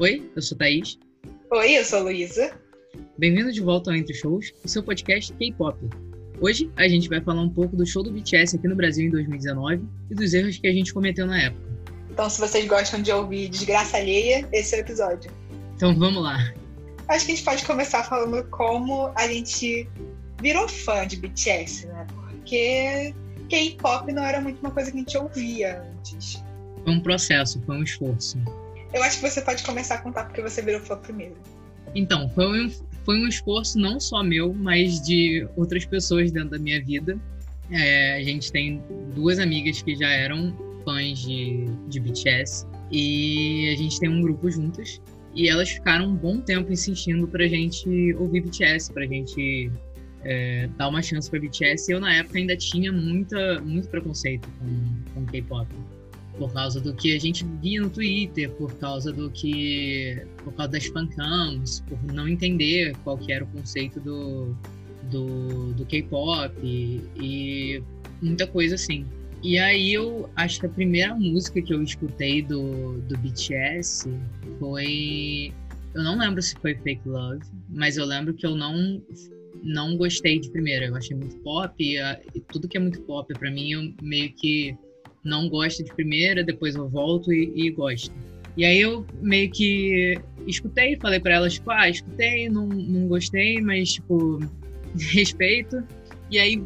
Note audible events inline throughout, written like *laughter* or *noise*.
Oi, eu sou Thaís. Oi, eu sou Luísa. Bem-vindo de volta ao Entre Shows, o seu podcast K-pop. Hoje a gente vai falar um pouco do show do BTS aqui no Brasil em 2019 e dos erros que a gente cometeu na época. Então, se vocês gostam de ouvir desgraça alheia, esse é o episódio. Então vamos lá. Acho que a gente pode começar falando como a gente virou fã de BTS, né? Porque K-pop não era muito uma coisa que a gente ouvia antes. Foi um processo, foi um esforço. Eu acho que você pode começar a contar porque você virou fã primeiro. Então, foi um, foi um esforço não só meu, mas de outras pessoas dentro da minha vida. É, a gente tem duas amigas que já eram fãs de, de BTS e a gente tem um grupo juntas. E elas ficaram um bom tempo insistindo pra gente ouvir BTS, pra gente é, dar uma chance pra BTS. Eu, na época, ainda tinha muita, muito preconceito com, com K-pop por causa do que a gente via no Twitter, por causa do que. por causa das fancams, por não entender qual que era o conceito do, do, do K-pop e, e, muita coisa assim. E aí eu acho que a primeira música que eu escutei do, do BTS foi. Eu não lembro se foi Fake Love, mas eu lembro que eu não não gostei de primeira. Eu achei muito pop, e, e tudo que é muito pop para mim eu meio que não gosto de primeira, depois eu volto e, e gosto. E aí eu meio que escutei, falei para elas, tipo, ah, escutei, não, não gostei, mas, tipo, *laughs* respeito. E aí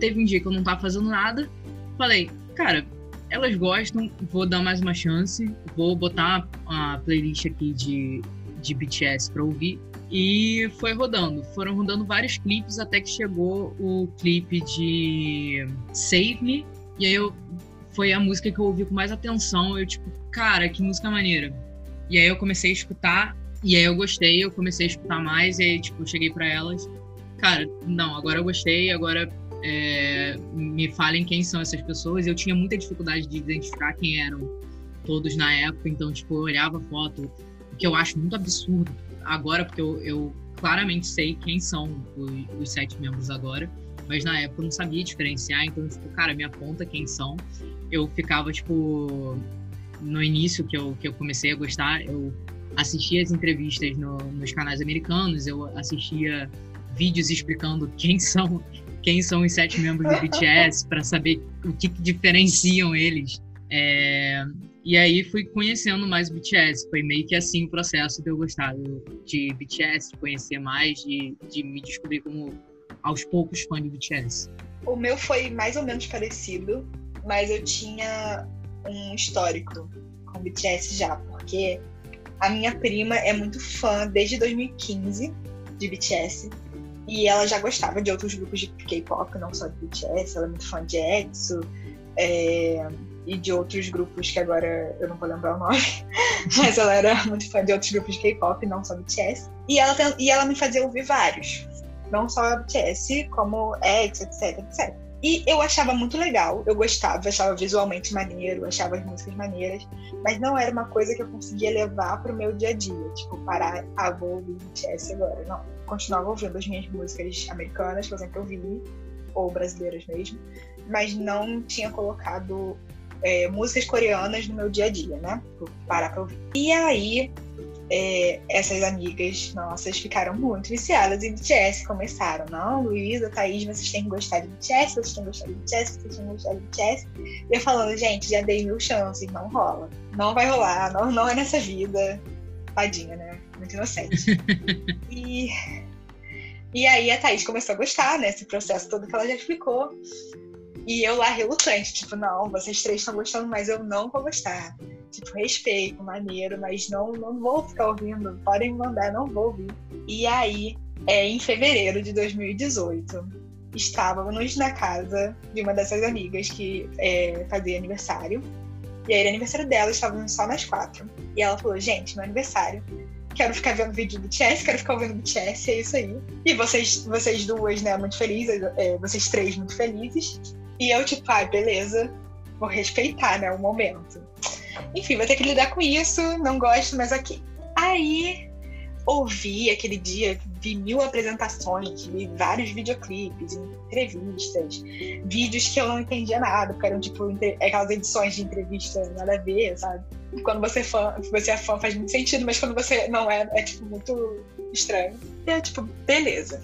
teve um dia que eu não tava fazendo nada, falei, cara, elas gostam, vou dar mais uma chance, vou botar a playlist aqui de, de BTS pra ouvir. E foi rodando, foram rodando vários clipes até que chegou o clipe de Save Me. E aí eu foi a música que eu ouvi com mais atenção. Eu, tipo, cara, que música maneira. E aí eu comecei a escutar, e aí eu gostei, eu comecei a escutar mais, e aí, tipo, eu cheguei para elas. Cara, não, agora eu gostei, agora é, me falem quem são essas pessoas. Eu tinha muita dificuldade de identificar quem eram todos na época, então, tipo, eu olhava a foto, o que eu acho muito absurdo agora, porque eu, eu claramente sei quem são os, os sete membros agora mas na época eu não sabia diferenciar, então, tipo, cara, me aponta quem são. Eu ficava, tipo, no início que eu, que eu comecei a gostar, eu assistia as entrevistas no, nos canais americanos, eu assistia vídeos explicando *laughs* quem são quem são os sete membros do BTS *laughs* para saber o que, que diferenciam eles. É, e aí fui conhecendo mais o BTS. Foi meio que assim o processo de eu gostar de BTS, de conhecer mais, de, de me descobrir como aos poucos fã de BTS? O meu foi mais ou menos parecido, mas eu tinha um histórico com BTS já, porque a minha prima é muito fã desde 2015 de BTS. E ela já gostava de outros grupos de K-pop, não só de BTS. Ela é muito fã de EXO é, e de outros grupos que agora eu não vou lembrar o nome. *laughs* Mas ela era muito fã de outros grupos de K-pop, não só BTS. E ela, e ela me fazia ouvir vários não só BTS, como X, etc, etc. E eu achava muito legal, eu gostava, achava visualmente maneiro, achava as músicas maneiras, mas não era uma coisa que eu conseguia levar para o meu dia a dia, tipo, parar, ah, vou ouvir BTS agora. Não, continuava ouvindo as minhas músicas americanas, que eu sempre ouvi, ou brasileiras mesmo, mas não tinha colocado é, músicas coreanas no meu dia a dia, né? Parar para ouvir. E aí, é, essas amigas nossas ficaram muito viciadas em BTS. Começaram, não, Luísa, Thaís, vocês têm que gostar de BTS, vocês têm que gostar de BTS, vocês têm que gostar de BTS. E eu falando, gente, já dei mil chances, não rola. Não vai rolar, não, não é nessa vida. Tadinha, né? Muito inocente. *laughs* e, e aí a Thaís começou a gostar, né? Esse processo todo que ela já explicou. E eu lá relutante, tipo, não, vocês três estão gostando, mas eu não vou gostar tipo, respeito, maneiro, mas não, não vou ficar ouvindo, podem mandar, não vou ouvir. E aí, é, em fevereiro de 2018, estávamos na casa de uma dessas amigas que é, fazia aniversário. E aí, era aniversário dela, estávamos só nós quatro. E ela falou: gente, meu aniversário, quero ficar vendo vídeo do BTS, quero ficar ouvindo BTS, é isso aí. E vocês, vocês duas, né, muito felizes, é, vocês três muito felizes. E eu, tipo, ah, beleza, vou respeitar, né, o momento. Enfim, vai ter que lidar com isso, não gosto, mas aqui. Aí ouvi aquele dia, vi mil apresentações, vi vários videoclipes, entrevistas, vídeos que eu não entendia nada, porque eram tipo aquelas edições de entrevista nada a ver, sabe? Quando você é fã, você é fã faz muito sentido, mas quando você não é, é tipo muito estranho. E é tipo, beleza.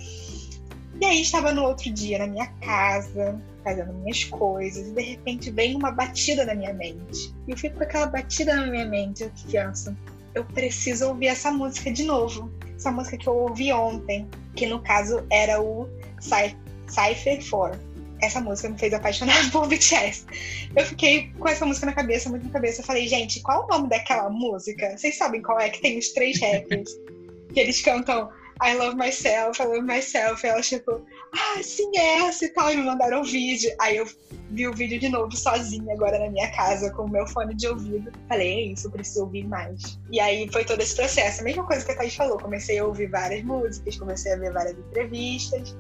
E aí estava no outro dia na minha casa, fazendo minhas coisas, e de repente vem uma batida na minha mente. E eu fico com aquela batida na minha mente, eu penso, eu preciso ouvir essa música de novo. Essa música que eu ouvi ontem, que no caso era o Cypher 4. Essa música me fez apaixonar *laughs* por BTS. Eu fiquei com essa música na cabeça, muito na cabeça. Eu falei, gente, qual o nome daquela música? Vocês sabem qual é? Que tem os três rappers. que eles cantam I love myself, I love myself. E elas, tipo, ah, sim, é essa e tal. E me mandaram um vídeo. Aí eu vi o vídeo de novo sozinha agora na minha casa com o meu fone de ouvido. Falei, é isso, preciso ouvir mais. E aí foi todo esse processo. A mesma coisa que a Thaís falou. Comecei a ouvir várias músicas, comecei a ver várias entrevistas.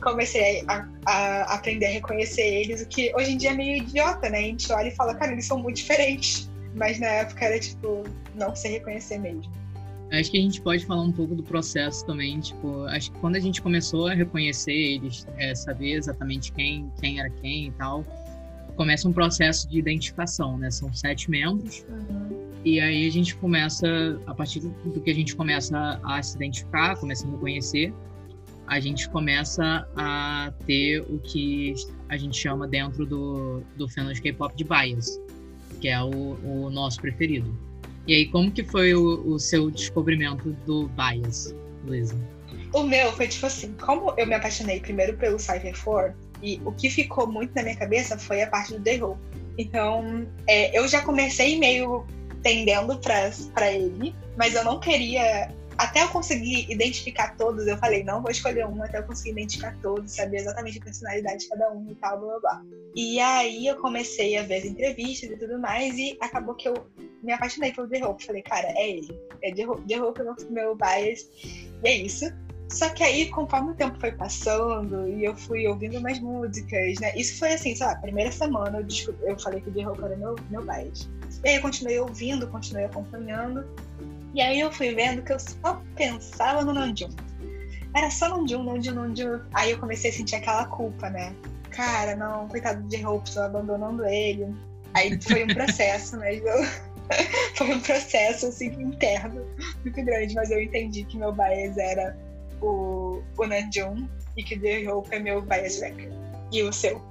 Comecei a, a aprender a reconhecer eles, o que hoje em dia é meio idiota, né? A gente olha e fala, cara, eles são muito diferentes. Mas na época era tipo, não sei reconhecer mesmo. Acho que a gente pode falar um pouco do processo também, tipo, acho que quando a gente começou a reconhecer eles, é, saber exatamente quem, quem era quem e tal, começa um processo de identificação, né? São sete membros, uhum. e aí a gente começa, a partir do que a gente começa a se identificar, começa a reconhecer, a gente começa a ter o que a gente chama dentro do, do fenômeno de K-pop de bias, que é o, o nosso preferido. E aí, como que foi o, o seu descobrimento do bias, Luísa? O meu foi tipo assim, como eu me apaixonei primeiro pelo Cypher 4, e o que ficou muito na minha cabeça foi a parte do The Hope. Então, é, eu já comecei meio tendendo para ele, mas eu não queria até eu conseguir identificar todos, eu falei, não vou escolher um até eu conseguir identificar todos, saber exatamente a personalidade de cada um e tal, blá blá blá. E aí eu comecei a ver as entrevistas e tudo mais, e acabou que eu me apaixonei pelo The Hope. Falei, cara, é ele. É The Hope, The Hope é meu, bias. E é isso. Só que aí, conforme o tempo foi passando e eu fui ouvindo mais músicas, né? Isso foi assim, sei lá, primeira semana eu, descobri, eu falei que o The Hope era meu, meu bias. E aí eu continuei ouvindo, continuei acompanhando. E aí eu fui vendo que eu só pensava no Namjoon. Era só Namjoon, Namjoon, Namjoon. Aí eu comecei a sentir aquela culpa, né? Cara, não, coitado de Hope, abandonando ele. Aí foi um processo, mas eu... *laughs* foi um processo assim interno muito grande, mas eu entendi que meu bias era o, o Namjoon e que The Hope é meu bias record. E o seu?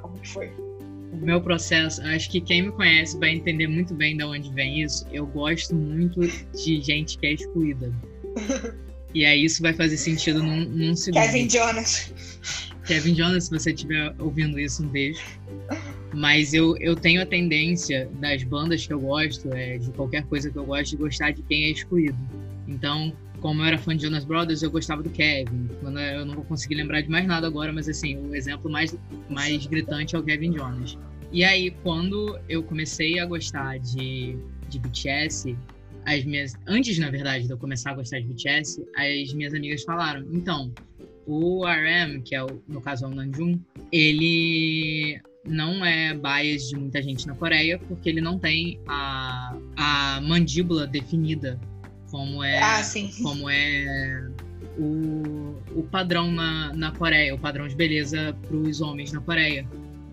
Como que foi? O meu processo, acho que quem me conhece vai entender muito bem de onde vem isso. Eu gosto muito de gente que é excluída. E aí isso vai fazer sentido num, num segundo. Kevin Jonas. Kevin Jonas, se você estiver ouvindo isso, um beijo. Mas eu, eu tenho a tendência das bandas que eu gosto, é, de qualquer coisa que eu gosto, de gostar de quem é excluído. Então, como eu era fã de Jonas Brothers, eu gostava do Kevin. Eu não vou conseguir lembrar de mais nada agora, mas assim, o exemplo mais, mais gritante é o Kevin Jonas. E aí, quando eu comecei a gostar de, de BTS, as minhas. Antes, na verdade, de eu começar a gostar de BTS, as minhas amigas falaram: então, o RM, que é o, no caso é o Namjoon, ele não é bias de muita gente na Coreia, porque ele não tem a, a mandíbula definida como é, ah, como é o, o padrão na, na Coreia, o padrão de beleza para os homens na Coreia.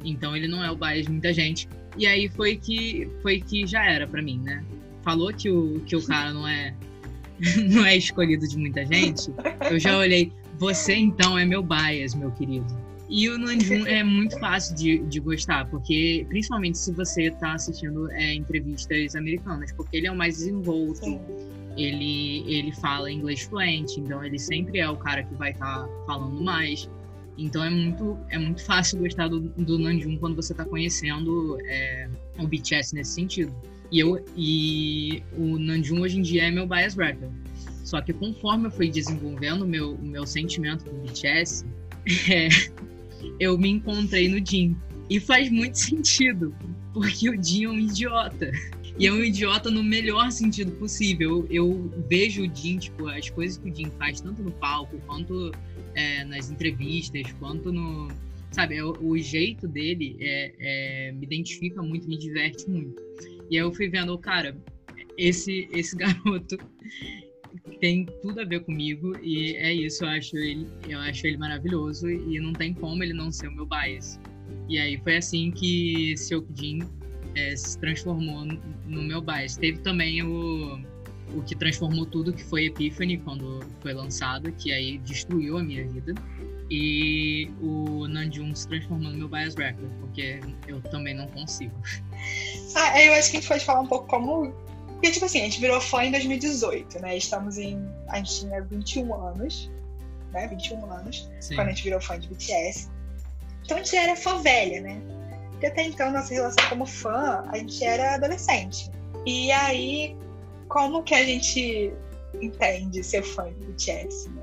Então ele não é o bias de muita gente. E aí foi que foi que já era para mim, né? Falou que o, que o cara não é *laughs* não é escolhido de muita gente. Eu já olhei, você então é meu bias, meu querido. E o Nanjum é muito fácil de, de gostar, porque principalmente se você está assistindo é, entrevistas americanas, porque ele é o mais desenvolto. Sim ele, ele fala inglês fluente, então ele sempre é o cara que vai estar tá falando mais. Então é muito, é muito fácil gostar do, do Nanjum quando você está conhecendo é, o BTS nesse sentido. E, eu, e o Nanjum hoje em dia é meu bias rapper. Só que conforme eu fui desenvolvendo o meu, o meu sentimento com o BTS, *laughs* é, eu me encontrei no Jin. E faz muito sentido, porque o Jin é um idiota. E é um idiota no melhor sentido possível. Eu, vejo o Jim, tipo, as coisas que o Jim faz, tanto no palco, quanto é, nas entrevistas, quanto no. Sabe, é, o jeito dele é, é, me identifica muito, me diverte muito. E aí eu fui vendo, cara, esse, esse *laughs* garoto, tem tudo a ver comigo e é isso, eu acho ele, eu acho ele maravilhoso e não tem como ele não ser o meu bias. E aí foi assim que Seokjin é, se transformou no meu bias. Teve também o, o que transformou tudo, que foi Epiphany, quando foi lançado, que aí destruiu a minha vida. E o Nanjum se transformou no meu bias record, porque eu também não consigo. Ah, eu acho que a gente pode falar um pouco como. Porque, tipo assim, a gente virou fã em 2018, né? Estamos em. A gente tinha 21 anos, né? 21 anos, Sim. quando a gente virou fã de BTS. Então a gente era fã velha, né? Porque até então, nossa relação como fã, a gente era adolescente. E aí, como que a gente entende ser fã de BTS, né?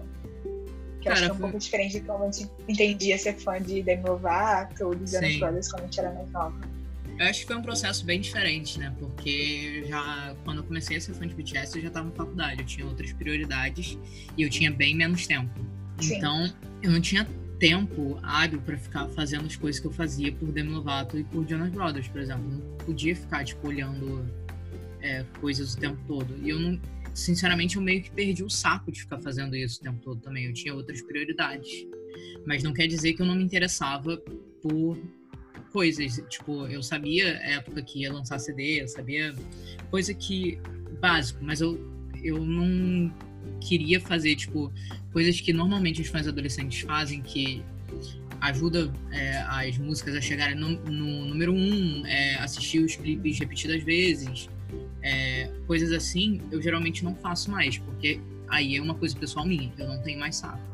Que Cara, acho que é um foi... pouco diferente de como a gente entendia ser fã de Demi Lovato ou de Jonas Brothers quando a gente era mais nova. Eu acho que foi um processo bem diferente, né? Porque já quando eu comecei a ser fã de BTS, eu já estava na faculdade, eu tinha outras prioridades e eu tinha bem menos tempo. Sim. Então, eu não tinha tempo hábil para ficar fazendo as coisas que eu fazia por Demi Lovato e por Jonas Brothers, por exemplo. Não podia ficar, tipo, olhando é, coisas o tempo todo. E eu não, sinceramente, eu meio que perdi o saco de ficar fazendo isso o tempo todo também. Eu tinha outras prioridades. Mas não quer dizer que eu não me interessava por coisas. Tipo, eu sabia a época que ia lançar CD, eu sabia coisa que. básico, mas eu, eu não queria fazer, tipo, coisas que normalmente os fãs adolescentes fazem, que ajuda é, as músicas a chegarem no, no número um, é, assistir os clipes repetidas vezes, é, coisas assim, eu geralmente não faço mais, porque aí é uma coisa pessoal minha, eu não tenho mais saco.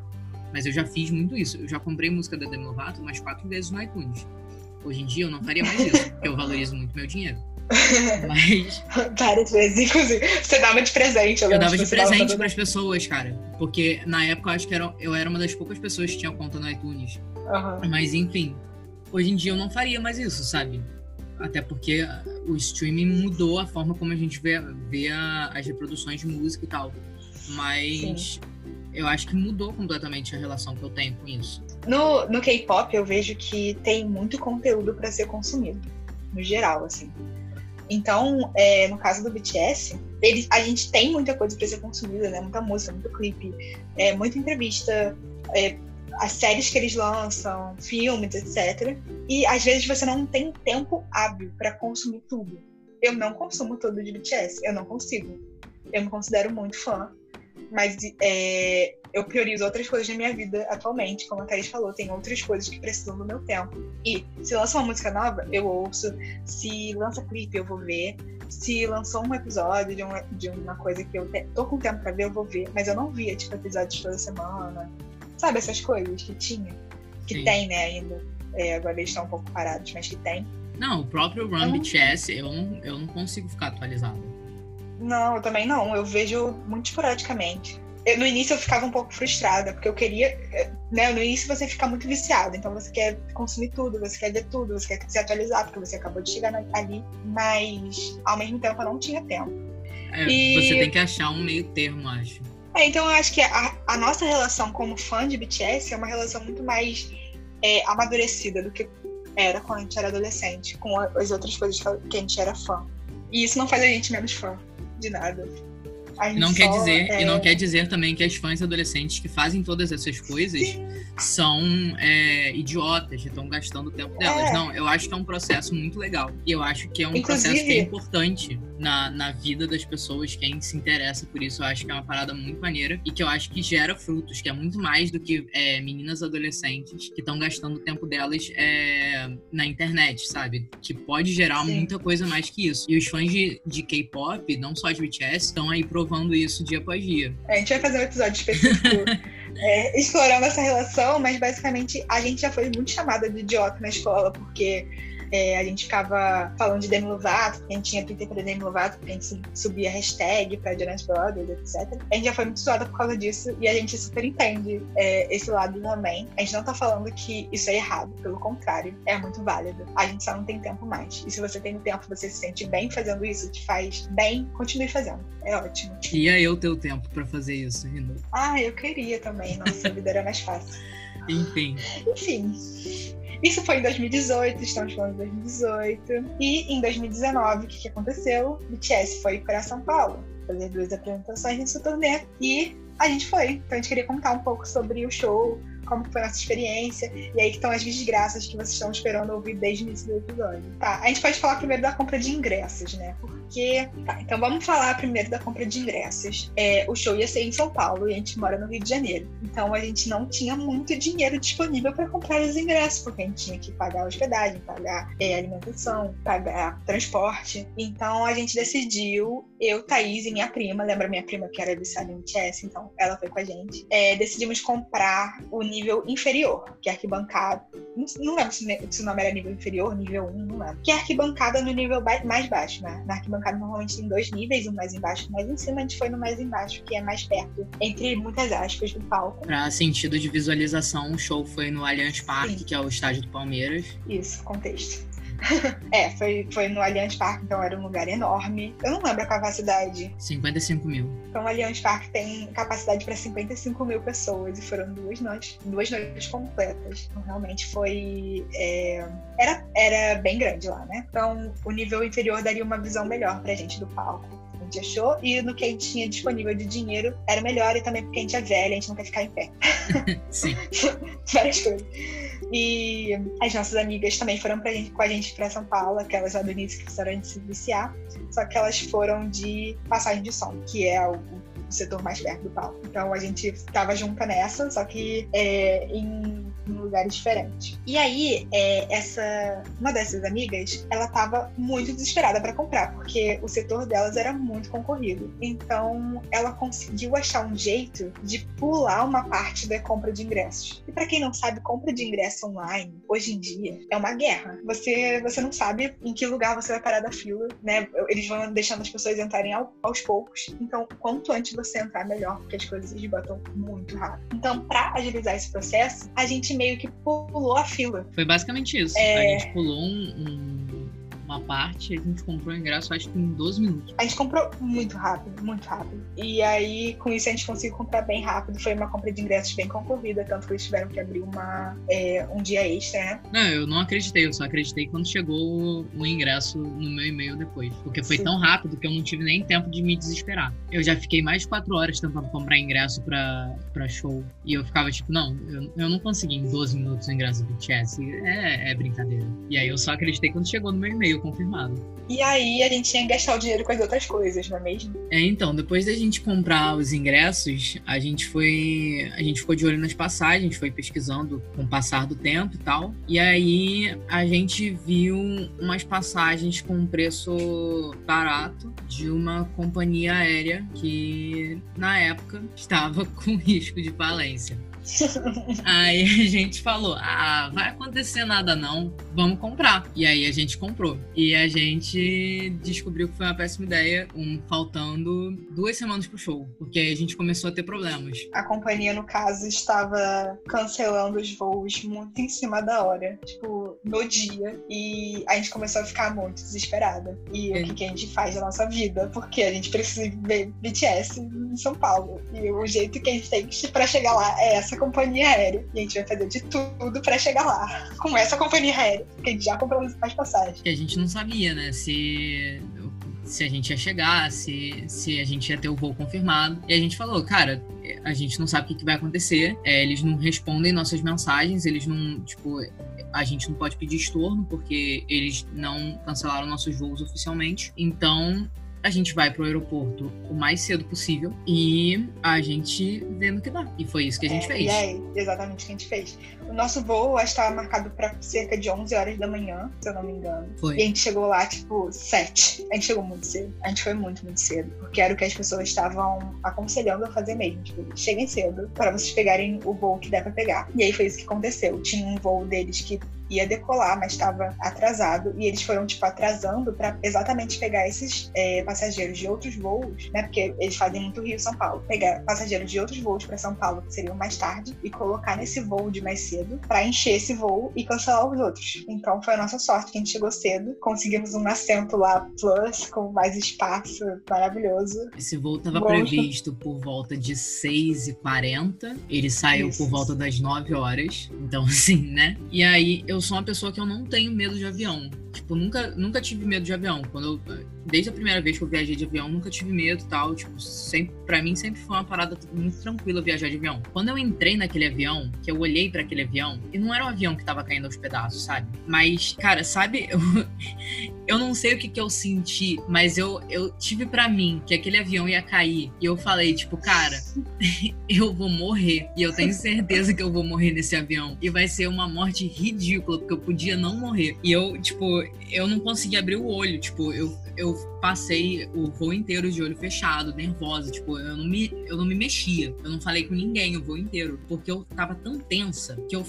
Mas eu já fiz muito isso. Eu já comprei música da Demi Lovato umas quatro vezes no iTunes. Hoje em dia eu não faria mais isso, porque eu valorizo muito meu dinheiro. Mas. *laughs* Várias vezes, inclusive. Você dava de presente. Eu, eu dava de presente para as pessoas, cara. Porque na época eu acho que era, eu era uma das poucas pessoas que tinha conta no iTunes. Uhum. Mas enfim, hoje em dia eu não faria mais isso, sabe? Até porque o streaming mudou a forma como a gente vê, vê a, as reproduções de música e tal. Mas Sim. eu acho que mudou completamente a relação que eu tenho com isso. No, no K-pop eu vejo que tem muito conteúdo para ser consumido, no geral, assim. Então, é, no caso do BTS, a gente tem muita coisa para ser consumida, né? Muita música, muito clipe, é, muita entrevista, é, as séries que eles lançam, filmes, etc. E às vezes você não tem tempo hábil para consumir tudo. Eu não consumo tudo de BTS, eu não consigo. Eu me considero muito fã, mas é, eu priorizo outras coisas na minha vida atualmente, como a Thaís falou, tem outras coisas que precisam do meu tempo. E se lança uma música nova, eu ouço. Se lança clipe, eu vou ver. Se lançou um episódio de uma, de uma coisa que eu tô com tempo pra ver, eu vou ver. Mas eu não via, tipo, episódios toda semana. Sabe essas coisas que tinha? Que Sim. tem, né, ainda. É, agora eles estão um pouco parados, mas que tem. Não, o próprio Run BTS, eu não, eu não consigo ficar atualizado. Não, eu também não. Eu vejo muito esporadicamente eu, no início eu ficava um pouco frustrada, porque eu queria. Né, no início você fica muito viciado, então você quer consumir tudo, você quer ver tudo, você quer se atualizar, porque você acabou de chegar ali, mas ao mesmo tempo eu não tinha tempo. É, e... Você tem que achar um meio termo, acho. É, então eu acho que a, a, nossa relação como fã de BTS é uma relação muito mais é, amadurecida do que era quando a gente era adolescente, com as outras coisas que a gente era fã. E isso não faz a gente menos fã de nada não quer dizer é... e não quer dizer também que as fãs adolescentes que fazem todas essas coisas Sim. são é, idiotas, estão gastando o tempo delas. É. Não, eu acho que é um processo muito legal e eu acho que é um Inclusive... processo que é importante na, na vida das pessoas, quem se interessa por isso, eu acho que é uma parada muito maneira e que eu acho que gera frutos, que é muito mais do que é, meninas adolescentes que estão gastando o tempo delas é, na internet, sabe? Que pode gerar Sim. muita coisa mais que isso. E os fãs de, de K-pop, não só de BTS, estão aí provando isso dia após dia. É, a gente vai fazer um episódio específico *laughs* é, explorando essa relação, mas basicamente a gente já foi muito chamada de idiota na escola, porque é, a gente ficava falando de Demi Lovato, porque a gente tinha Twitter para Demi Lovato, porque a gente subia hashtag para Jonas Brothers, etc. A gente já foi muito zoada por causa disso e a gente super entende é, esse lado também. A gente não tá falando que isso é errado, pelo contrário, é muito válido. A gente só não tem tempo mais. E se você tem tempo, você se sente bem fazendo isso, te faz bem, continue fazendo. É ótimo. E aí o teu tempo para fazer isso, Rino? Ah, eu queria também. Nossa, a vida era mais fácil. Enfim. Enfim. Isso foi em 2018, estamos falando de 2018. E em 2019, o que, que aconteceu? BTS foi para São Paulo. fazer duas apresentações nesse turnê. E a gente foi. Então a gente queria contar um pouco sobre o show, como foi a nossa experiência. E aí que estão as desgraças que vocês estão esperando ouvir desde o início do episódio. Tá, a gente pode falar primeiro da compra de ingressos, né? Porque. Tá, então vamos falar primeiro da compra de ingressos. É, o show ia ser em São Paulo e a gente mora no Rio de Janeiro. Então a gente não tinha muito dinheiro disponível para comprar os ingressos, porque a gente tinha que pagar hospedagem, pagar é, alimentação, pagar transporte. Então a gente decidiu, eu, Thaís e minha prima, lembra minha prima que era viciada em chess, então ela foi com a gente. É, decidimos comprar o nível inferior, que é arquibancada. Não, não lembro se, se, o nome era nível inferior, nível 1, não lembro. Que é arquibancada no nível mais baixo, né? Na arquibancada normalmente tem dois níveis, um mais embaixo e um mais em cima. A gente foi no mais embaixo, que é mais perto, entre muitas aspas, do palco. Pra sentido de visualização, o show foi no Allianz Parque, Sim. que é o estádio do Palmeiras. Isso, contexto. *laughs* é, foi, foi no Allianz Parque, então era um lugar enorme. Eu não lembro a capacidade. 55 mil. Então o Allianz Parque tem capacidade para 55 mil pessoas e foram duas noites, duas noites completas. Então realmente foi. É, era, era bem grande lá, né? Então o nível inferior daria uma visão melhor pra gente do palco gente achou, e no que a gente tinha disponível de dinheiro era melhor, e também porque a gente é velha, a gente não quer ficar em pé. *laughs* Sim. *laughs* Várias coisas. E as nossas amigas também foram pra gente, com a gente para São Paulo, aquelas lá do início que fizeram a gente se viciar. Só que elas foram de passagem de som, que é o, o setor mais perto do palco. Então a gente tava junta nessa, só que é, em em lugares diferentes. E aí, é, essa uma dessas amigas, ela tava muito desesperada para comprar, porque o setor delas era muito concorrido. Então, ela conseguiu achar um jeito de pular uma parte da compra de ingressos. E para quem não sabe, compra de ingresso online hoje em dia é uma guerra. Você você não sabe em que lugar você vai parar da fila, né? Eles vão deixando as pessoas entrarem ao, aos poucos. Então, quanto antes você entrar, melhor, porque as coisas esgotam muito rápido. Então, para agilizar esse processo, a gente meio que pulou a fila. Foi basicamente isso. É... A gente pulou um, um uma parte, a gente comprou o ingresso acho que em 12 minutos. A gente comprou muito rápido, muito rápido. E aí, com isso, a gente conseguiu comprar bem rápido. Foi uma compra de ingressos bem concorrida, tanto que eles tiveram que abrir uma, é, um dia extra, né? Não, eu não acreditei, eu só acreditei quando chegou o ingresso no meu e-mail depois. Porque foi Sim. tão rápido que eu não tive nem tempo de me desesperar. Eu já fiquei mais de 4 horas tentando comprar ingresso pra, pra show. E eu ficava tipo, não, eu, eu não consegui em 12 minutos o ingresso do BTS. É, é brincadeira. E aí eu só acreditei quando chegou no meu e-mail confirmado. E aí a gente tinha que gastar o dinheiro com as outras coisas, não é mesmo? É, então, depois da gente comprar os ingressos, a gente foi. A gente ficou de olho nas passagens, foi pesquisando com o passar do tempo e tal. E aí a gente viu umas passagens com um preço barato de uma companhia aérea que na época estava *laughs* com risco de falência. Aí a gente falou: ah, vai acontecer nada não, vamos comprar. E aí a gente comprou. E a gente descobriu que foi uma péssima ideia, um, faltando duas semanas pro show, porque aí a gente começou a ter problemas. A companhia, no caso, estava cancelando os voos muito em cima da hora, tipo, no dia. E a gente começou a ficar muito desesperada. E é. o que, que a gente faz na nossa vida? Porque a gente precisa ver BTS em São Paulo. E o jeito que a gente tem para chegar lá é essa essa companhia aérea. E a gente vai fazer de tudo para chegar lá com essa companhia aérea. Porque a gente já comprou as passagens. E a gente não sabia, né? Se se a gente ia chegar, se, se a gente ia ter o voo confirmado. E a gente falou, cara, a gente não sabe o que, que vai acontecer. É, eles não respondem nossas mensagens, eles não, tipo, a gente não pode pedir estorno porque eles não cancelaram nossos voos oficialmente. Então, a gente vai pro aeroporto o mais cedo possível e a gente vê no que dá. E foi isso que a gente é, fez. E aí, exatamente o que a gente fez. O nosso voo estava marcado para cerca de 11 horas da manhã, se eu não me engano. Foi. E a gente chegou lá, tipo, 7. A gente chegou muito cedo. A gente foi muito, muito cedo. Porque era o que as pessoas estavam aconselhando a fazer mesmo. Tipo, cheguem cedo para vocês pegarem o voo que der pra pegar. E aí foi isso que aconteceu. Tinha um voo deles que ia decolar, mas estava atrasado e eles foram tipo atrasando para exatamente pegar esses é, passageiros de outros voos, né? Porque eles fazem muito Rio São Paulo, pegar passageiros de outros voos para São Paulo que seriam mais tarde e colocar nesse voo de mais cedo para encher esse voo e cancelar os outros. Então foi a nossa sorte que a gente chegou cedo, conseguimos um assento lá plus com mais espaço, maravilhoso. Esse voo estava previsto por volta de 6h40, ele saiu Isso. por volta das 9 horas, então *laughs* assim, né? E aí eu eu sou uma pessoa que eu não tenho medo de avião. Tipo, nunca, nunca tive medo de avião. Quando eu, desde a primeira vez que eu viajei de avião, nunca tive medo e tal. Tipo, sempre, pra mim sempre foi uma parada muito tranquila viajar de avião. Quando eu entrei naquele avião, que eu olhei para aquele avião, e não era um avião que tava caindo aos pedaços, sabe? Mas, cara, sabe, *laughs* eu, eu não sei o que, que eu senti, mas eu, eu tive para mim que aquele avião ia cair. E eu falei, tipo, cara, *laughs* eu vou morrer. E eu tenho certeza que eu vou morrer nesse avião. E vai ser uma morte ridícula, porque eu podia não morrer. E eu, tipo, eu não consegui abrir o olho. Tipo, eu, eu passei o voo inteiro de olho fechado, nervosa. Tipo, eu não, me, eu não me mexia. Eu não falei com ninguém o voo inteiro. Porque eu tava tão tensa que eu,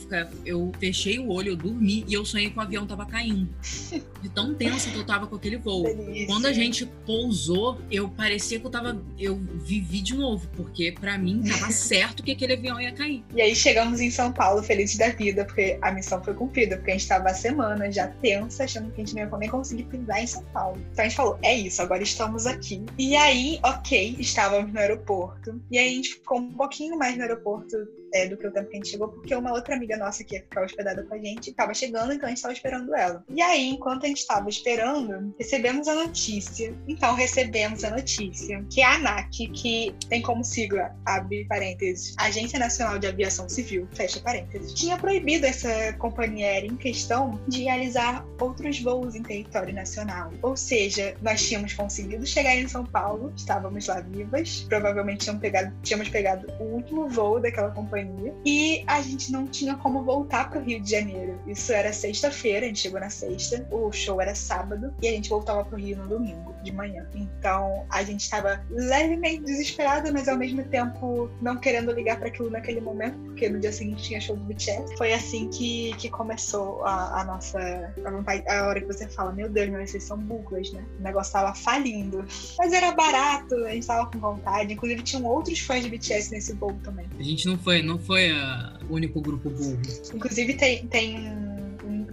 eu fechei o olho, eu dormi e eu sonhei que o avião tava caindo. *laughs* De tão tensa que eu tava com aquele voo. Delícia. Quando a gente pousou, eu parecia que eu tava. Eu vivi de novo, porque para mim tava *laughs* certo que aquele avião ia cair. E aí chegamos em São Paulo, felizes da vida, porque a missão foi cumprida, porque a gente tava a semana já tensa, achando que a gente não ia nem conseguir pisar em São Paulo. Então a gente falou, é isso, agora estamos aqui. E aí, ok, estávamos no aeroporto. E aí a gente ficou um pouquinho mais no aeroporto é, do tempo que a gente chegou, porque uma outra amiga nossa que ia ficar hospedada com a gente estava chegando, então a gente estava esperando ela. E aí, enquanto a gente estava esperando, recebemos a notícia. Então, recebemos a notícia que a ANAC, que tem como sigla, abre parênteses, Agência Nacional de Aviação Civil, fecha parênteses, tinha proibido essa companhia aérea em questão de realizar outros voos em território nacional. Ou seja, nós tínhamos conseguido chegar em São Paulo, estávamos lá vivas, provavelmente tínhamos pegado, tínhamos pegado o último voo daquela companhia pandemia. E a gente não tinha como voltar para o Rio de Janeiro. Isso era sexta-feira, a gente chegou na sexta, o show era sábado e a gente voltava para o Rio no domingo de manhã. Então a gente estava levemente desesperada, mas ao mesmo tempo não querendo ligar para aquilo naquele momento, porque no dia seguinte tinha show do BTS. Foi assim que, que começou a, a nossa. A, a, hora que você fala, meu Deus, mas vocês são burras, né? O negócio tava falindo. Mas era barato, a gente tava com vontade. Inclusive tinham outros fãs de BTS nesse voo também. A gente não foi, não foi o único grupo burro. Inclusive tem, tem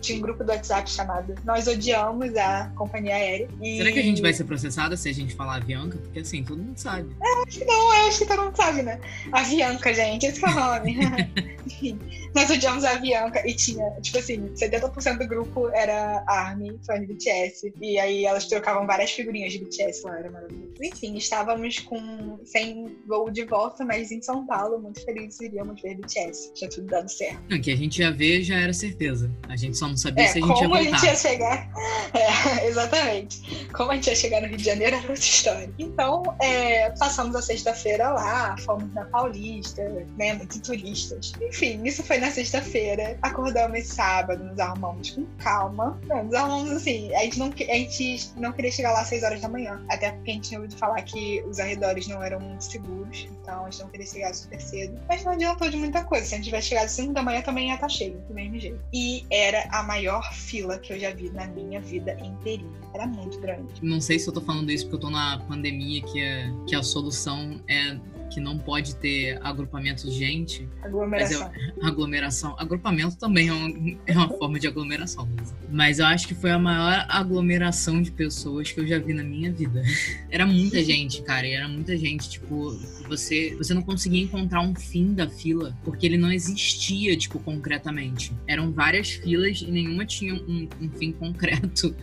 tinha um grupo do WhatsApp chamado Nós Odiamos a Companhia Aérea. E... Será que a gente vai ser processada se a gente falar Avianca? Porque assim, todo mundo sabe. É, acho que não, acho que todo mundo sabe, né? Avianca, gente, esse é o nome. *laughs* *laughs* Nós odiamos a Avianca e tinha, tipo assim, 70% do grupo era ARMY, fã de BTS. E aí elas trocavam várias figurinhas de BTS lá, era maravilhoso. Enfim, estávamos com sem voo de volta, mas em São Paulo, muito felizes, iríamos ver BTS. Tinha tudo dado certo. Não, que a gente ia ver já era certeza. A gente só não sabia é, se a gente ia voltar. Como a gente ia chegar. *laughs* É, exatamente. Como a gente ia chegar no Rio de Janeiro era outra história. Então, é, passamos a sexta-feira lá, fomos na Paulista, né? Muito turistas. Enfim, isso foi na sexta-feira. Acordamos sábado, nos arrumamos com calma. Não, nos arrumamos assim. A gente, não, a gente não queria chegar lá às seis horas da manhã. Até porque a gente tinha ouvido falar que os arredores não eram muito seguros. Então a gente não queria chegar super cedo. Mas não adiantou de muita coisa. Se a gente tivesse chegado às cinco da manhã, também ia estar cheio, do mesmo jeito. E era a maior fila que eu já vi na minha vida inteirinha. Era muito grande. Não sei se eu tô falando isso porque eu tô na pandemia, que, é, que a solução é que não pode ter agrupamento de gente. Aglomeração. É, aglomeração. Agrupamento também é uma, é uma forma de aglomeração. Mas eu acho que foi a maior aglomeração de pessoas que eu já vi na minha vida. *laughs* Era muita gente, cara. E era muita gente. Tipo, você, você não conseguia encontrar um fim da fila, porque ele não existia, tipo, concretamente. Eram várias filas e nenhuma tinha um, um fim concreto.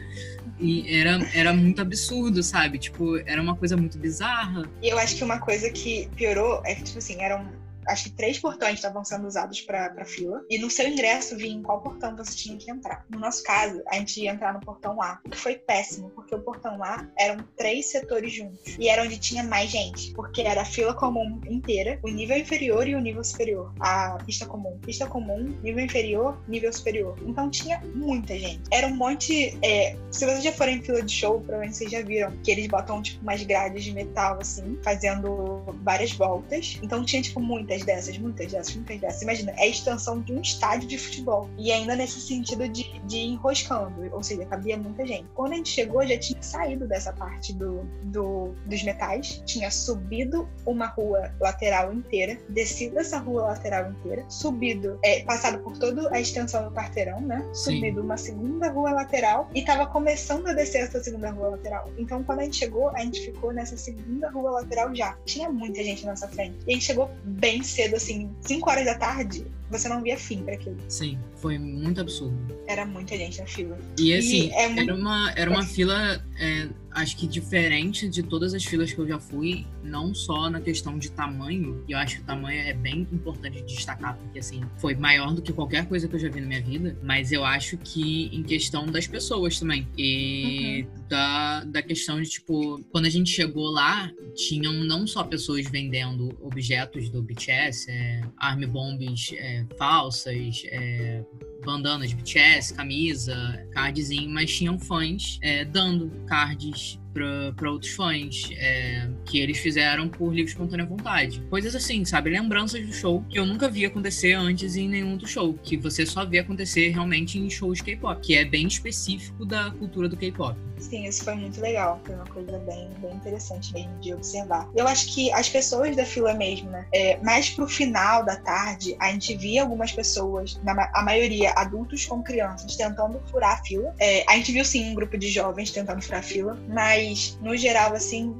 E era, era muito absurdo, sabe? Tipo, era uma coisa muito bizarra. E eu acho que uma coisa que piorou é que, tipo assim, eram acho que três portões estavam sendo usados para fila. E no seu ingresso vinha em qual portão você tinha que entrar. No nosso caso, a gente ia entrar no portão A, o que foi péssimo, porque o portão A eram três setores juntos. E era onde tinha mais gente, porque era a fila comum inteira, o nível inferior e o nível superior. A pista comum, pista comum, nível inferior, nível superior. Então tinha muita gente. Era um monte. É, se vocês já forem em fila de show, provavelmente vocês já viram que eles botam, tipo, umas grades de metal, assim, fazendo várias voltas. Então tinha, tipo, muita muitas dessas, muitas dessas, muitas dessas. Imagina, é a extensão de um estádio de futebol. E ainda nesse sentido de, de enroscando, ou seja, cabia muita gente. Quando a gente chegou, já tinha saído dessa parte do, do, dos metais, tinha subido uma rua lateral inteira, descido essa rua lateral inteira, subido, é, passado por toda a extensão do quarteirão, né? Subido Sim. uma segunda rua lateral e tava começando a descer essa segunda rua lateral. Então, quando a gente chegou, a gente ficou nessa segunda rua lateral já. Tinha muita gente na nossa frente. E a gente chegou bem cedo, assim, 5 horas da tarde, você não via fim para aquilo. Sim, foi muito absurdo. Era muita gente na fila. E assim, e é muito... era, uma, era uma *laughs* fila, é, acho que diferente de todas as filas que eu já fui, não só na questão de tamanho, e eu acho que o tamanho é bem importante de destacar, porque assim, foi maior do que qualquer coisa que eu já vi na minha vida, mas eu acho que em questão das pessoas também. E uhum. da, da questão de, tipo, quando a gente chegou lá, tinham não só pessoas vendendo objetos do BTS, é, arm bombs é, falsas, é, bandanas BTS, camisa, cardzinho, mas tinham fãs é, dando cards gente para outros fãs, é, que eles fizeram por livre espontânea vontade. Coisas assim, sabe? Lembranças do show que eu nunca vi acontecer antes em nenhum outro show, que você só vê acontecer realmente em shows K-pop, que é bem específico da cultura do K-pop. Sim, isso foi muito legal, foi uma coisa bem, bem interessante mesmo de observar. Eu acho que as pessoas da fila mesmo, né? É, mais pro final da tarde, a gente via algumas pessoas, na, a maioria adultos com crianças, tentando furar a fila. É, a gente viu sim um grupo de jovens tentando furar a fila, mas mas no geral, assim,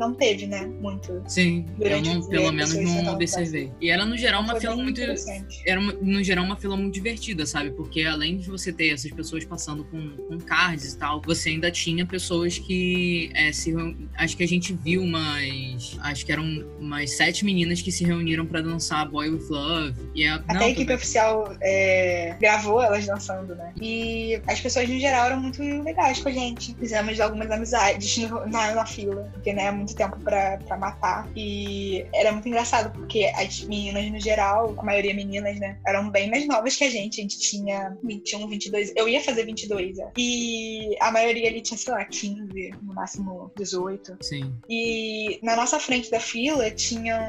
não teve, né? Muito. Sim, eu não, pelo menos não observei. E era no geral uma Foi fila muito. Era no geral uma fila muito divertida, sabe? Porque além de você ter essas pessoas passando com, com cards e tal, você ainda tinha pessoas que é, se acho que a gente viu umas. Acho que eram umas sete meninas que se reuniram para dançar Boy with Love. E a, Até não, a equipe oficial é, gravou elas dançando, né? E as pessoas no geral eram muito legais com a gente. Fizemos algumas amizades no, na, na fila, porque né, é muito muito tempo pra, pra matar. E era muito engraçado, porque as meninas, no geral, a maioria meninas, né, eram bem mais novas que a gente. A gente tinha 21, 22. Eu ia fazer 22, é. E a maioria ali tinha, sei lá, 15, no máximo 18. Sim. E na nossa frente da fila tinham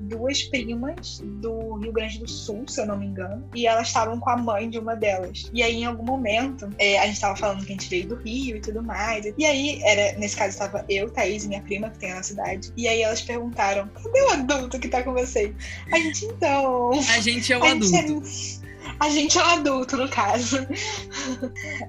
duas primas do Rio Grande do Sul, se eu não me engano. E elas estavam com a mãe de uma delas. E aí, em algum momento, é, a gente tava falando que a gente veio do Rio e tudo mais. E aí, era, nesse caso, estava eu, Thaís e minha prima, que tem na cidade. E aí elas perguntaram: cadê o adulto que tá com você? A gente então. A gente é o adulto. É a gente é um adulto, no caso.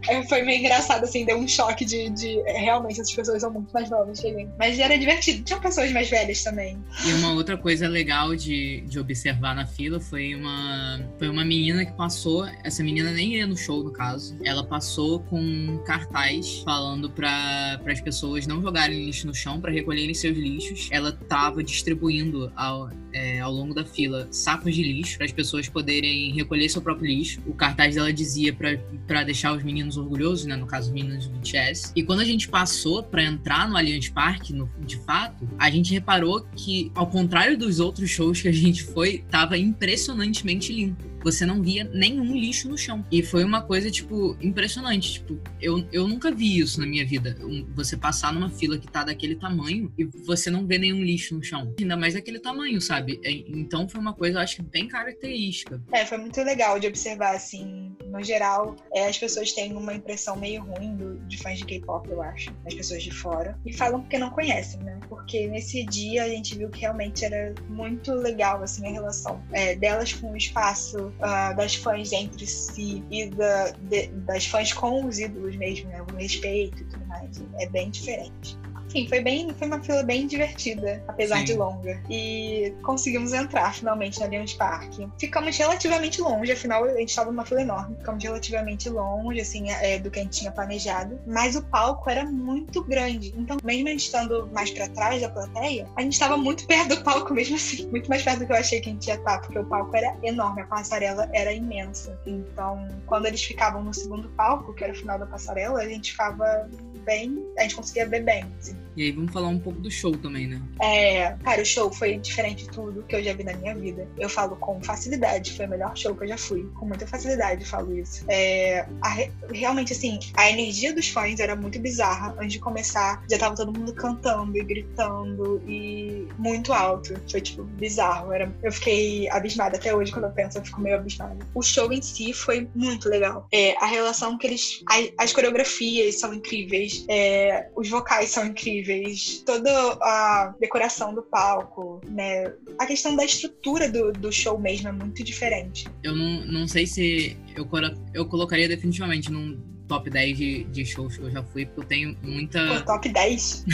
É, foi meio engraçado, assim, deu um choque de, de realmente essas pessoas são muito mais novas que. Mas era divertido. Tinham pessoas mais velhas também. E uma outra coisa legal de, de observar na fila foi uma, foi uma menina que passou. Essa menina nem ia no show, no caso. Ela passou com cartaz falando para as pessoas não jogarem lixo no chão, para recolherem seus lixos. Ela tava distribuindo ao, é, ao longo da fila sacos de lixo para as pessoas poderem recolher seu próprio O cartaz dela dizia para deixar os meninos orgulhosos, né? No caso, os meninos do BTS. E quando a gente passou para entrar no Allianz Parque, no, de fato, a gente reparou que, ao contrário dos outros shows que a gente foi, tava impressionantemente limpo você não via nenhum lixo no chão. E foi uma coisa, tipo, impressionante. Tipo, eu, eu nunca vi isso na minha vida. Você passar numa fila que tá daquele tamanho e você não vê nenhum lixo no chão. Ainda mais daquele tamanho, sabe? É, então foi uma coisa, eu acho, bem característica. É, foi muito legal de observar, assim. No geral, é, as pessoas têm uma impressão meio ruim do, de fãs de K-pop, eu acho. As pessoas de fora. E falam porque não conhecem, né? Porque nesse dia a gente viu que realmente era muito legal, assim, a relação é, delas com o espaço uh, das fãs entre si e da, de, das fãs com os ídolos mesmo, né? O respeito e tudo mais. É bem diferente. Enfim, foi bem, foi uma fila bem divertida, apesar Sim. de longa. E conseguimos entrar finalmente na Allianz Parque. Ficamos relativamente longe, afinal a gente estava numa fila enorme. Ficamos relativamente longe, assim, é, do que a gente tinha planejado. Mas o palco era muito grande. Então, mesmo a gente estando mais para trás da plateia, a gente estava muito perto do palco mesmo assim. Muito mais perto do que eu achei que a gente ia estar, porque o palco era enorme, a passarela era imensa. Então, quando eles ficavam no segundo palco, que era o final da passarela, a gente ficava bem. A gente conseguia ver bem. Assim. E aí vamos falar um pouco do show também, né? É, cara, o show foi diferente de tudo que eu já vi na minha vida. Eu falo com facilidade, foi o melhor show que eu já fui. Com muita facilidade falo isso. É, a, realmente, assim, a energia dos fãs era muito bizarra. Antes de começar, já tava todo mundo cantando e gritando e muito alto. Foi, tipo, bizarro. Era, eu fiquei abismada. Até hoje, quando eu penso, eu fico meio abismada. O show em si foi muito legal. É, a relação que eles. A, as coreografias são incríveis, é, os vocais são incríveis incríveis, toda a decoração do palco, né? A questão da estrutura do, do show mesmo é muito diferente. Eu não, não sei se eu, eu colocaria definitivamente num top 10 de, de shows que eu já fui, porque eu tenho muita. Pô, top 10?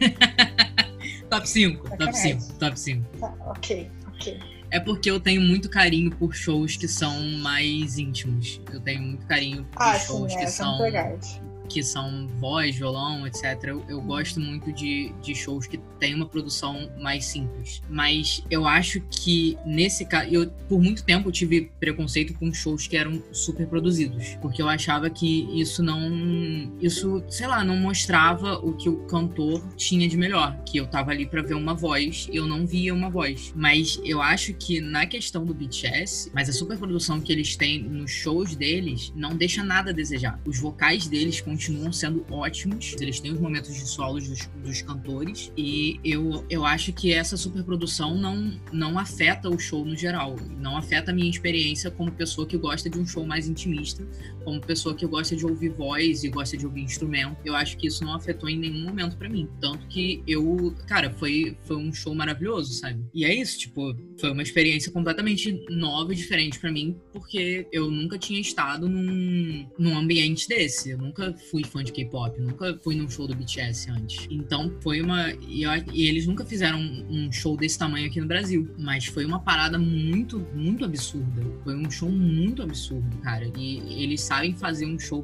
*laughs* top 5, top 5, top 5. Tá, ok, ok. É porque eu tenho muito carinho por shows que são mais íntimos. Eu tenho muito carinho por Ah, shows sim, que é, são são legais. Que são voz, violão, etc. Eu, eu gosto muito de, de shows que tem uma produção mais simples. Mas eu acho que nesse caso, eu por muito tempo eu tive preconceito com shows que eram super produzidos, porque eu achava que isso não, isso, sei lá, não mostrava o que o cantor tinha de melhor, que eu tava ali pra ver uma voz eu não via uma voz. Mas eu acho que na questão do BTS, mas a superprodução que eles têm nos shows deles não deixa nada a desejar. Os vocais deles continuam sendo ótimos, eles têm os momentos de solos dos, dos cantores e eu, eu acho que essa superprodução não, não afeta o show no geral, não afeta a minha experiência como pessoa que gosta de um show mais intimista, como pessoa que gosta de ouvir voz e gosta de ouvir instrumento. Eu acho que isso não afetou em nenhum momento pra mim, tanto que eu, cara, foi foi um show maravilhoso, sabe? E é isso, tipo, foi uma experiência completamente nova e diferente pra mim, porque eu nunca tinha estado num, num ambiente desse. Eu nunca fui fã de K-pop, nunca fui num show do BTS antes. Então foi uma. E, eu- e eles nunca fizeram um show desse tamanho aqui no Brasil. Mas foi uma parada muito, muito absurda. Foi um show muito absurdo, cara. E eles sabem fazer um show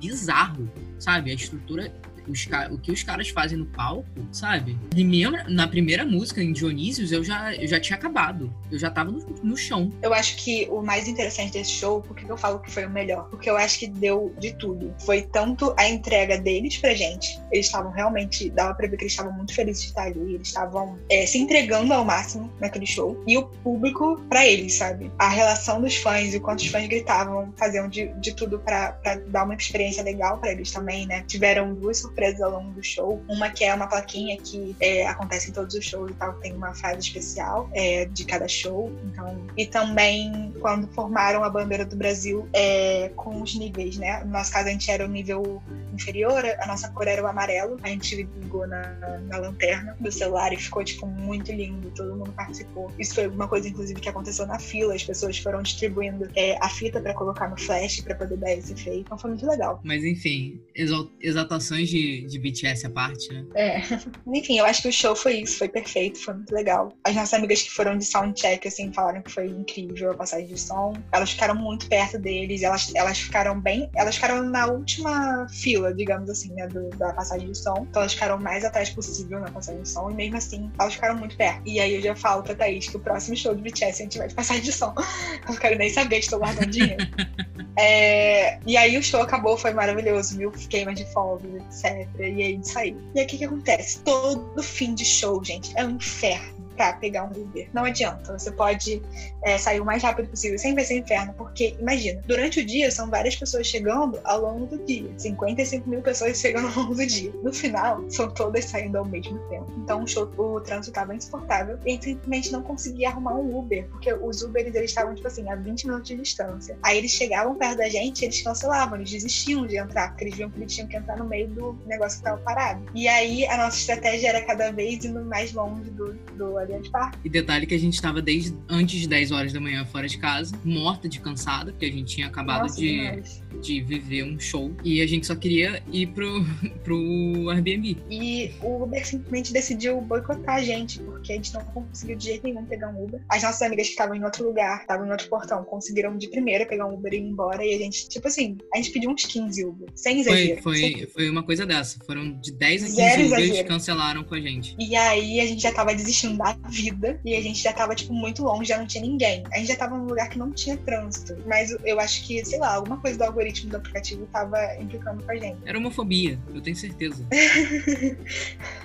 bizarro, sabe? A estrutura. Os, o que os caras fazem no palco, sabe? Primeiro, na primeira música, em Dionísios, eu já, eu já tinha acabado. Eu já tava no, no chão. Eu acho que o mais interessante desse show, por que que eu falo que foi o melhor? Porque eu acho que deu de tudo. Foi tanto a entrega deles pra gente, eles estavam realmente, dava pra ver que eles estavam muito felizes de estar ali, eles estavam é, se entregando ao máximo naquele show, e o público pra eles, sabe? A relação dos fãs o quanto os fãs gritavam, faziam de, de tudo pra, pra dar uma experiência legal pra eles também, né? Tiveram duas surpresas ao longo do show. Uma que é uma plaquinha que é, acontece em todos os shows e tal, tem uma frase especial é, de cada show. Então, e também quando formaram a bandeira do Brasil é, com os níveis, né? No nosso caso, a gente era o nível inferior, a nossa cor era o amarelo. A gente ligou na, na lanterna do celular e ficou, tipo, muito lindo. Todo mundo participou. Isso foi uma coisa, inclusive, que aconteceu na fila. As pessoas foram distribuindo é, a fita pra colocar no flash pra poder dar esse efeito. Então foi muito legal. Mas enfim, exal- exaltações de, de BTS à parte, né? É. *laughs* Enfim, eu acho que o show foi isso, foi perfeito, foi muito legal. As nossas amigas que foram de soundcheck, assim, falaram que foi incrível a passagem de som. Elas ficaram muito perto deles, elas, elas ficaram bem. Elas ficaram na última fila, digamos assim, né, do- da passagem de som. Então elas ficaram mais atrás possível na passagem de som, e mesmo assim, elas ficaram muito perto. E aí eu já falo pra Thaís que o próximo show do BTS a gente vai de passagem de som. *laughs* Eu não quero nem saber que estou guardando dinheiro. *laughs* É, e aí o show acabou, foi maravilhoso, mil queimas de fogos, etc. E aí a gente saiu. E aí o que, que acontece? Todo fim de show, gente, é um inferno pra pegar um Uber. Não adianta. Você pode é, sair o mais rápido possível. Sempre vai ser inferno, porque imagina, durante o dia são várias pessoas chegando ao longo do dia. 55 mil pessoas chegando ao longo do dia. No final, são todas saindo ao mesmo tempo. Então o, show, o trânsito tava insuportável e simplesmente não conseguia arrumar um Uber, porque os Ubers eles estavam, tipo assim, a 20 minutos de distância. Aí eles chegavam perto da gente, eles cancelavam, eles desistiam de entrar, porque eles viam que eles tinham que entrar no meio do negócio que tava parado. E aí a nossa estratégia era cada vez indo mais longe do, do Allianz Parque. E detalhe que a gente tava desde antes de 10 horas da manhã fora de casa, morta de cansada, porque a gente tinha acabado Nossa, de, demais. de viver um show. E a gente só queria ir pro, *laughs* pro Airbnb. E o Uber simplesmente decidiu boicotar a gente, porque a gente não conseguiu de jeito nenhum pegar um Uber. As nossas amigas que estavam em outro lugar, estavam em outro portão, conseguiram de primeira pegar um Uber e ir embora. E a gente, tipo assim, a gente pediu uns 15 Uber, sem Foi, exagero. foi, sem- foi uma coisa dessa. Foram de 10 a 15 Zero Ubers exagero. cancelaram com a gente. E aí a gente já tava desistindo da vida e a gente já tava, tipo, muito longe, já não tinha ninguém. A gente já tava num lugar que não tinha trânsito. Mas eu acho que, sei lá, alguma coisa do algoritmo do aplicativo tava implicando com a gente. Era homofobia, eu tenho certeza. *laughs*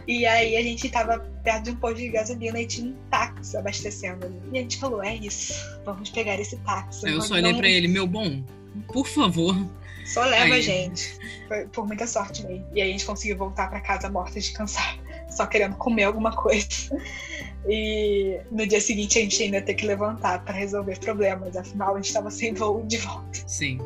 E aí a gente tava perto de um posto de gasolina e tinha um táxi abastecendo ali. E a gente falou, é isso, vamos pegar esse táxi. Aí eu só olhei não- pra ele, meu bom, por favor. Só leva a Aí. gente. Foi por muita sorte mesmo. E aí a gente conseguiu voltar pra casa morta de cansar, só querendo comer alguma coisa. E no dia seguinte a gente ainda ter que levantar pra resolver problemas. Afinal, a gente tava sem voo de volta. Sim.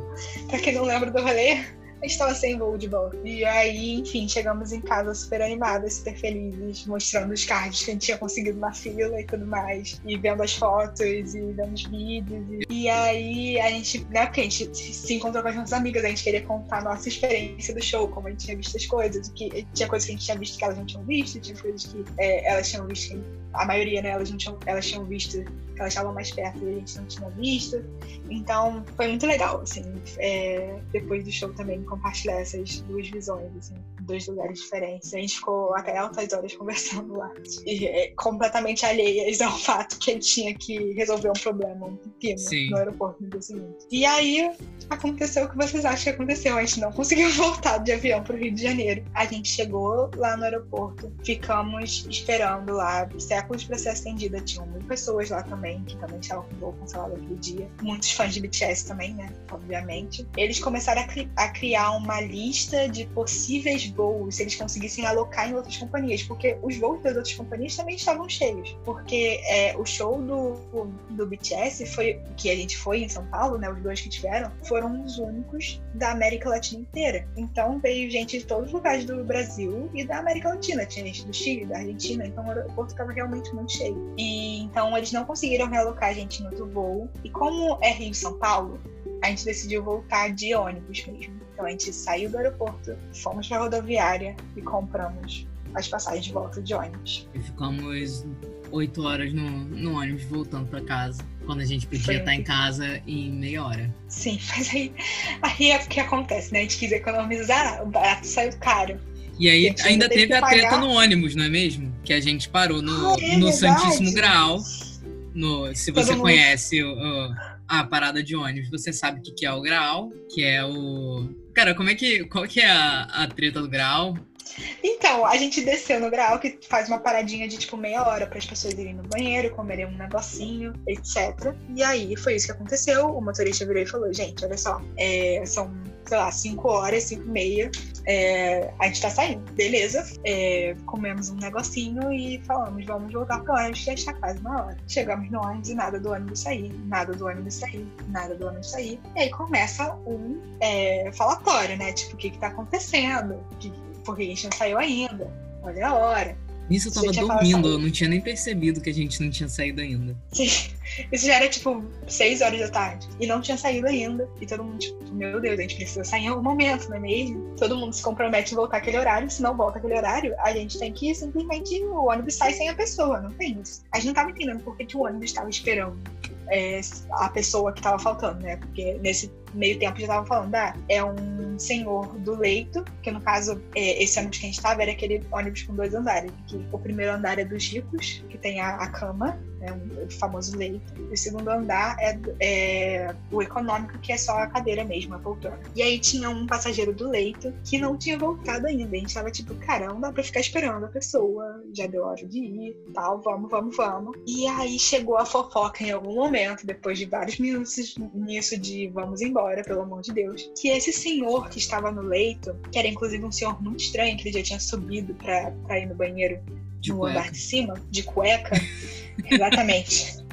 Pra quem não lembra do rolê, A gente tava sem voo de volta. E aí, enfim, chegamos em casa super animadas, super felizes, mostrando os cards que a gente tinha conseguido na fila e tudo mais. E vendo as fotos e vendo os vídeos. E, e aí a gente, né, porque a gente se encontrou com as nossas amigas, a gente queria contar a nossa experiência do show, como a gente tinha visto as coisas, que tinha coisas que a gente tinha visto que elas não tinham visto, tinha coisas que é, elas tinham visto que a maioria, né, elas, não tinham, elas tinham visto que elas estavam mais perto e a gente não tinha visto. Então, foi muito legal, assim, é, depois do show também compartilhar essas duas visões, assim, dois lugares diferentes. A gente ficou até altas horas conversando lá, e, é, completamente alheias ao *laughs* fato que a gente tinha que resolver um problema, um pepino no aeroporto no dia seguinte. E aí, aconteceu o que vocês acham que aconteceu. A gente não conseguiu *laughs* voltar de avião para o Rio de Janeiro. A gente chegou lá no aeroporto, ficamos esperando lá séculos para ser atendida. Tinham mil pessoas lá também, que também estavam com voo cancelado aquele dia. Muitos fãs de BTS também, né? Obviamente. Eles começaram a, cri a criar uma lista de possíveis voos, se eles conseguissem alocar em outras companhias, porque os voos das outras companhias também estavam cheios. Porque é, o show do, do BTS foi que a gente foi em São Paulo, né? Os dois que tiveram, foram os únicos da América Latina inteira. Então veio gente de todos os lugares do Brasil e da América Latina. Tinha gente do Chile, da Argentina, então o aeroporto estava realmente muito cheio. E então eles não conseguiram realocar a gente no outro voo. E como é Rio São Paulo, a gente decidiu voltar de ônibus mesmo. Então a gente saiu do aeroporto, fomos para a rodoviária e compramos as passagens de volta de ônibus. E ficamos oito horas no, no ônibus voltando para casa. Quando a gente podia estar em casa em meia hora. Sim, *laughs* mas aí, aí é o que acontece, né? A gente quis economizar, o barato saiu caro. E aí ainda teve a treta no ônibus, não é mesmo? Que a gente parou no, ah, é no Santíssimo Graal. No, se você conhece o, a parada de ônibus, você sabe o que, que é o Graal, que é o. Cara, como é que. Qual que é a, a treta do Graal? Então, a gente desceu no grau que faz uma paradinha de tipo meia hora para as pessoas irem no banheiro, comerem um negocinho, etc. E aí foi isso que aconteceu. O motorista virou e falou: gente, olha só, é, são, sei lá, 5 horas, 5 e meia. É, a gente tá saindo, beleza. É, comemos um negocinho e falamos, vamos voltar pro ônibus, já está quase uma hora. Chegamos no ônibus e nada do ônibus sair, nada do ônibus sair, nada do ônibus sair. E aí começa um é, falatório, né? Tipo, o que que tá acontecendo? Que, porque a gente não saiu ainda. Olha a hora. Nisso eu tava dormindo, eu não tinha nem percebido que a gente não tinha saído ainda. Sim. Isso já era tipo 6 horas da tarde. E não tinha saído ainda. E todo mundo, tipo, meu Deus, a gente precisa sair em algum momento, não é mesmo? Todo mundo se compromete em voltar aquele horário. Se não volta aquele horário, a gente tem que simplesmente o ônibus sai sem a pessoa. Não tem isso. A gente não tava entendendo por que, que o ônibus estava esperando é, a pessoa que tava faltando, né? Porque nesse meio tempo já tava falando, ah, é um senhor do leito, que no caso, é, esse ônibus que a gente tava era aquele ônibus com dois andares, que o primeiro andar é dos ricos, que tem a, a cama, né, o famoso leito, o segundo andar é, é, o econômico, que é só a cadeira mesmo, a poltrona. E aí tinha um passageiro do leito que não tinha voltado ainda, a gente tava tipo, cara, não dá pra ficar esperando a pessoa, já deu hora de ir, tal, vamos, vamos, vamos. E aí chegou a fofoca em algum momento, depois de vários minutos nisso de vamos embora, embora, pelo amor de Deus. Que esse senhor que estava no leito, que era inclusive um senhor muito estranho, que ele já tinha subido pra ir no banheiro de no cueca. andar de cima, de cueca. *laughs* Exatamente.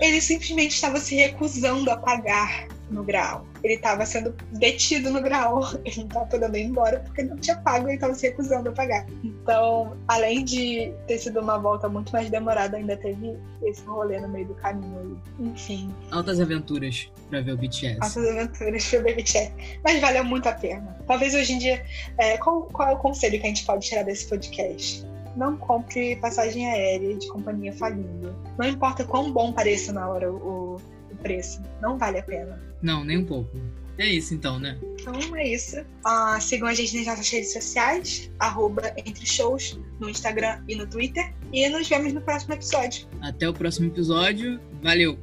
ele simplesmente estava se recusando a pagar no grau. Ele estava sendo detido no grau. *laughs* Ele não estava podendo ir embora porque não tinha pago e estava se recusando a pagar. Então, além de ter sido uma volta muito mais demorada, ainda teve esse rolê no meio do caminho. Enfim. Altas aventuras pra ver o BTS. Altas aventuras pra ver o BTS. Mas valeu muito a pena. Talvez hoje em dia. É, qual, qual é o conselho que a gente pode tirar desse podcast? não compre passagem aérea de companhia falindo. Não importa quão bom pareça na hora o, o preço, não vale a pena. Não, nem um pouco. É isso então, né? Então é isso. Uh, sigam a gente nas nossas redes sociais, arroba Entre Shows, no Instagram e no Twitter. E nos vemos no próximo episódio. Até o próximo episódio. Valeu!